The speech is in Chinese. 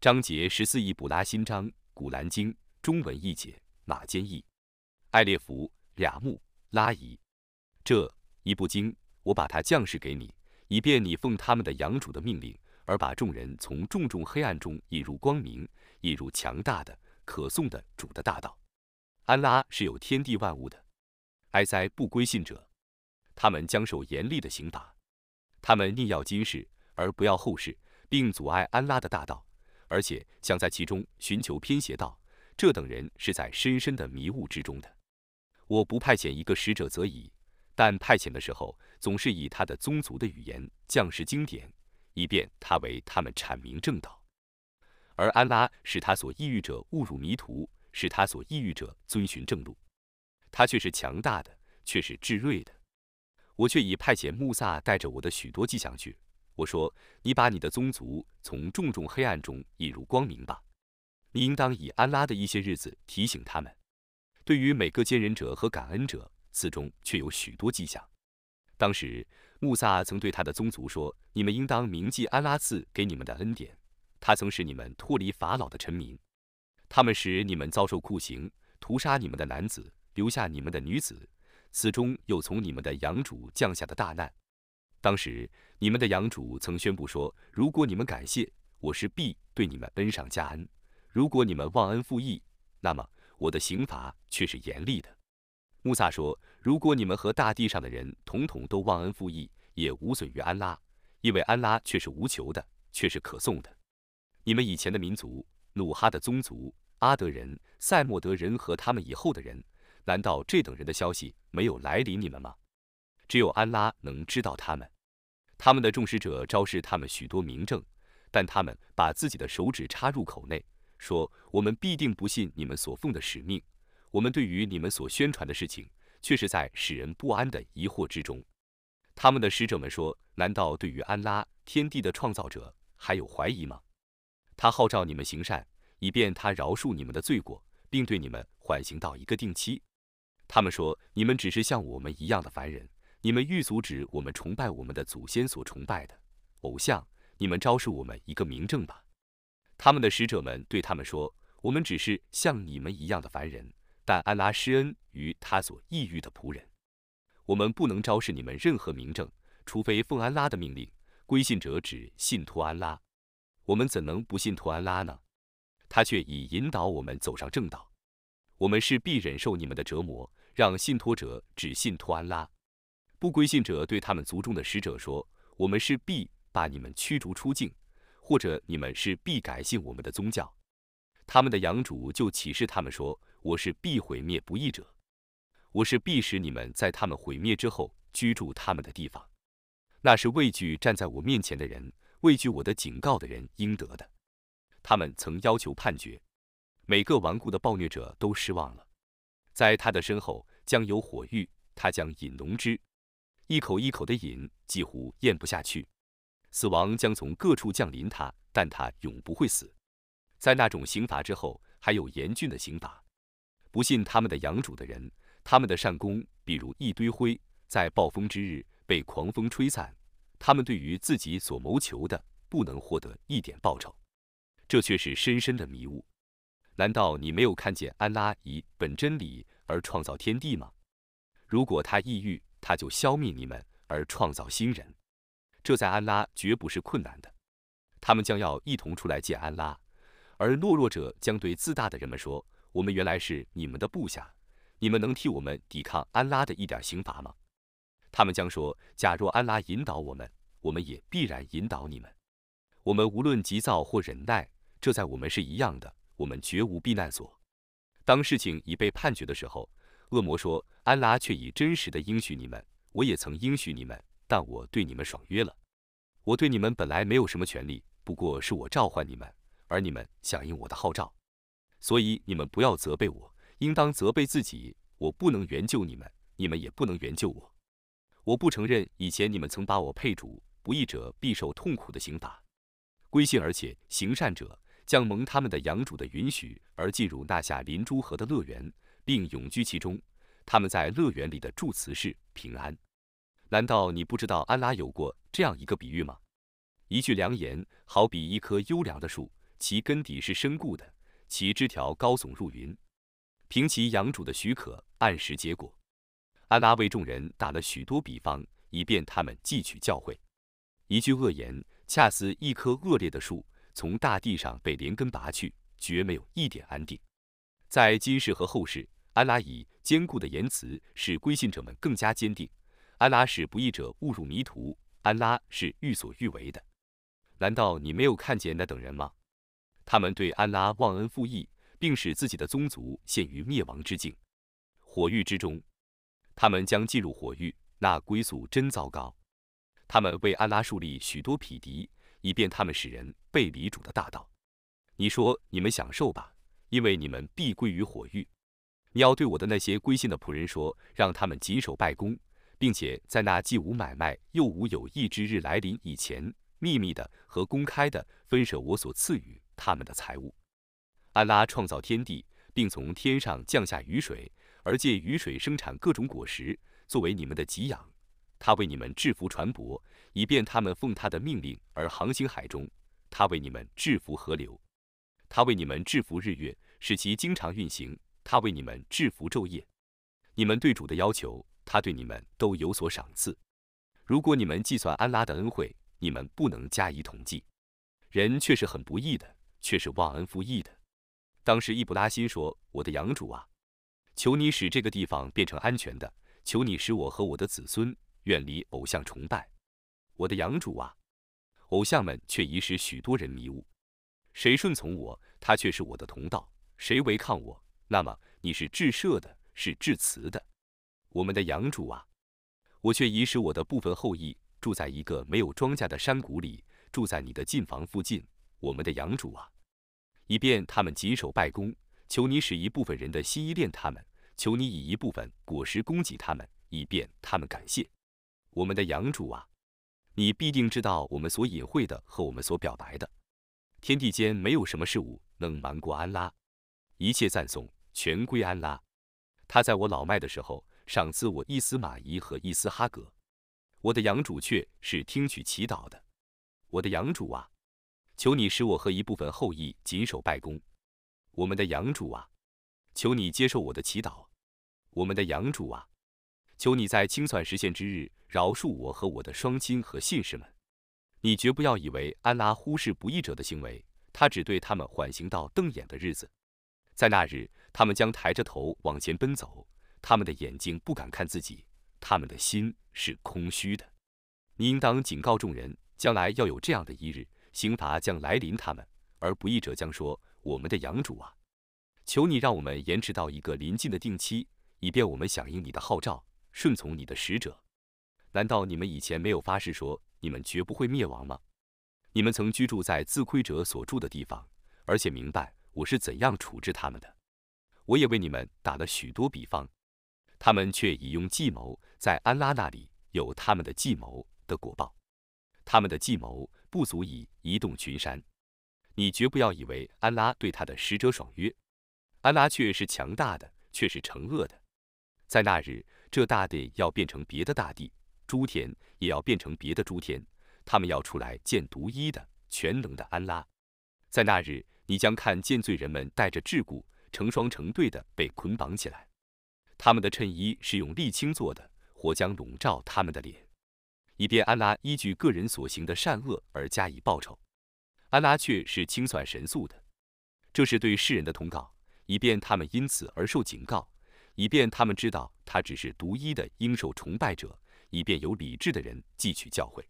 章节十四：易卜拉新章，古兰经中文译解，马坚译，艾列弗俩木拉伊。这一部经，我把它降世给你，以便你奉他们的养主的命令，而把众人从重重黑暗中引入光明，引入强大的、可颂的主的大道。安拉是有天地万物的。哀哉不归信者，他们将受严厉的刑罚。他们宁要今世而不要后世，并阻碍安拉的大道。而且想在其中寻求偏邪道，这等人是在深深的迷雾之中的。我不派遣一个使者则已，但派遣的时候，总是以他的宗族的语言降世经典，以便他为他们阐明正道。而安拉使他所抑郁者误入迷途，使他所抑郁者遵循正路。他却是强大的，却是智睿的。我却已派遣穆萨带着我的许多迹象去。我说：“你把你的宗族从重重黑暗中引入光明吧。你应当以安拉的一些日子提醒他们。对于每个坚忍者和感恩者，此中却有许多迹象。当时穆萨曾对他的宗族说：‘你们应当铭记安拉赐给你们的恩典。他曾使你们脱离法老的臣民，他们使你们遭受酷刑，屠杀你们的男子，留下你们的女子。此中有从你们的养主降下的大难。’当时。”你们的养主曾宣布说：“如果你们感谢我，是必对你们恩上加恩；如果你们忘恩负义，那么我的刑罚却是严厉的。”穆萨说：“如果你们和大地上的人统统都忘恩负义，也无损于安拉，因为安拉却是无求的，却是可颂的。你们以前的民族，努哈的宗族、阿德人、塞莫德人和他们以后的人，难道这等人的消息没有来临你们吗？只有安拉能知道他们。”他们的众使者昭示他们许多明证，但他们把自己的手指插入口内，说：“我们必定不信你们所奉的使命。我们对于你们所宣传的事情，却是在使人不安的疑惑之中。”他们的使者们说：“难道对于安拉天地的创造者还有怀疑吗？他号召你们行善，以便他饶恕你们的罪过，并对你们缓刑到一个定期。”他们说：“你们只是像我们一样的凡人。”你们欲阻止我们崇拜我们的祖先所崇拜的偶像，你们昭示我们一个明证吧。他们的使者们对他们说：“我们只是像你们一样的凡人，但安拉施恩于他所抑郁的仆人。我们不能昭示你们任何明证，除非奉安拉的命令。归信者只信托安拉，我们怎能不信托安拉呢？他却已引导我们走上正道。我们是必忍受你们的折磨，让信托者只信托安拉。”不归信者对他们族中的使者说：“我们是必把你们驱逐出境，或者你们是必改信我们的宗教。”他们的养主就启示他们说：“我是必毁灭不义者，我是必使你们在他们毁灭之后居住他们的地方。那是畏惧站在我面前的人，畏惧我的警告的人应得的。他们曾要求判决，每个顽固的暴虐者都失望了。在他的身后将有火狱，他将饮浓汁。”一口一口的饮，几乎咽不下去。死亡将从各处降临他，但他永不会死。在那种刑罚之后，还有严峻的刑罚。不信他们的养主的人，他们的善功，比如一堆灰，在暴风之日被狂风吹散。他们对于自己所谋求的，不能获得一点报酬。这却是深深的迷雾。难道你没有看见安拉以本真理而创造天地吗？如果他抑郁，他就消灭你们，而创造新人，这在安拉绝不是困难的。他们将要一同出来见安拉，而懦弱者将对自大的人们说：“我们原来是你们的部下，你们能替我们抵抗安拉的一点刑罚吗？”他们将说：“假若安拉引导我们，我们也必然引导你们。我们无论急躁或忍耐，这在我们是一样的，我们绝无避难所。当事情已被判决的时候。”恶魔说：“安拉却以真实的应许你们，我也曾应许你们，但我对你们爽约了。我对你们本来没有什么权利，不过是我召唤你们，而你们响应我的号召。所以你们不要责备我，应当责备自己。我不能援救你们，你们也不能援救我。我不承认以前你们曾把我配主，不义者必受痛苦的刑罚。归信而且行善者，将蒙他们的养主的允许而进入那下林诸河的乐园。”并永居其中，他们在乐园里的祝词是平安。难道你不知道安拉有过这样一个比喻吗？一句良言，好比一棵优良的树，其根底是深固的，其枝条高耸入云。凭其养主的许可，按时结果。安拉为众人打了许多比方，以便他们汲取教诲。一句恶言，恰似一棵恶劣的树从大地上被连根拔去，绝没有一点安定。在今世和后世，安拉以坚固的言辞使归信者们更加坚定。安拉使不义者误入迷途，安拉是欲所欲为的。难道你没有看见那等人吗？他们对安拉忘恩负义，并使自己的宗族陷于灭亡之境。火狱之中，他们将进入火狱，那归宿真糟糕。他们为安拉树立许多匹敌，以便他们使人背离主的大道。你说：“你们享受吧，因为你们必归于火狱。”你要对我的那些归信的仆人说，让他们谨守拜功，并且在那既无买卖又无有益之日来临以前，秘密的和公开的分舍我所赐予他们的财物。安拉创造天地，并从天上降下雨水，而借雨水生产各种果实，作为你们的给养。他为你们制服船舶，以便他们奉他的命令而航行海中；他为你们制服河流；他为你们制服日月，使其经常运行；他为你们制服昼夜。你们对主的要求，他对你们都有所赏赐。如果你们计算安拉的恩惠，你们不能加以统计。人却是很不义的，却是忘恩负义的。当时易卜拉欣说：“我的养主啊，求你使这个地方变成安全的，求你使我和我的子孙。”远离偶像崇拜，我的养主啊！偶像们却已使许多人迷雾。谁顺从我，他却是我的同道；谁违抗我，那么你是至赦的，是至慈的。我们的养主啊！我却已使我的部分后裔住在一个没有庄稼的山谷里，住在你的近房附近。我们的养主啊！以便他们谨守拜功，求你使一部分人的心依恋他们，求你以一部分果实供给他们，以便他们感谢。我们的养主啊，你必定知道我们所隐晦的和我们所表白的。天地间没有什么事物能瞒过安拉，一切赞颂全归安拉。他在我老迈的时候赏赐我伊斯玛仪和伊斯哈格。我的养主却是听取祈祷的。我的养主啊，求你使我和一部分后裔谨守拜功。我们的养主啊，求你接受我的祈祷。我们的养主啊。求你在清算实现之日饶恕我和我的双亲和信士们。你绝不要以为安拉忽视不义者的行为，他只对他们缓刑到瞪眼的日子。在那日，他们将抬着头往前奔走，他们的眼睛不敢看自己，他们的心是空虚的。你应当警告众人，将来要有这样的一日，刑罚将来临他们，而不义者将说：“我们的养主啊，求你让我们延迟到一个临近的定期，以便我们响应你的号召。”顺从你的使者，难道你们以前没有发誓说你们绝不会灭亡吗？你们曾居住在自亏者所住的地方，而且明白我是怎样处置他们的。我也为你们打了许多比方，他们却已用计谋在安拉那里有他们的计谋的果报，他们的计谋不足以移动群山。你绝不要以为安拉对他的使者爽约，安拉却是强大的，却是惩恶的。在那日。这大地要变成别的大地，诸天也要变成别的诸天，他们要出来见独一的全能的安拉。在那日，你将看见罪人们带着桎梏，成双成对的被捆绑起来，他们的衬衣是用沥青做的，火将笼罩他们的脸，以便安拉依据个人所行的善恶而加以报酬。安拉却是清算神速的，这是对世人的通告，以便他们因此而受警告。以便他们知道，他只是独一的应受崇拜者，以便有理智的人汲取教诲。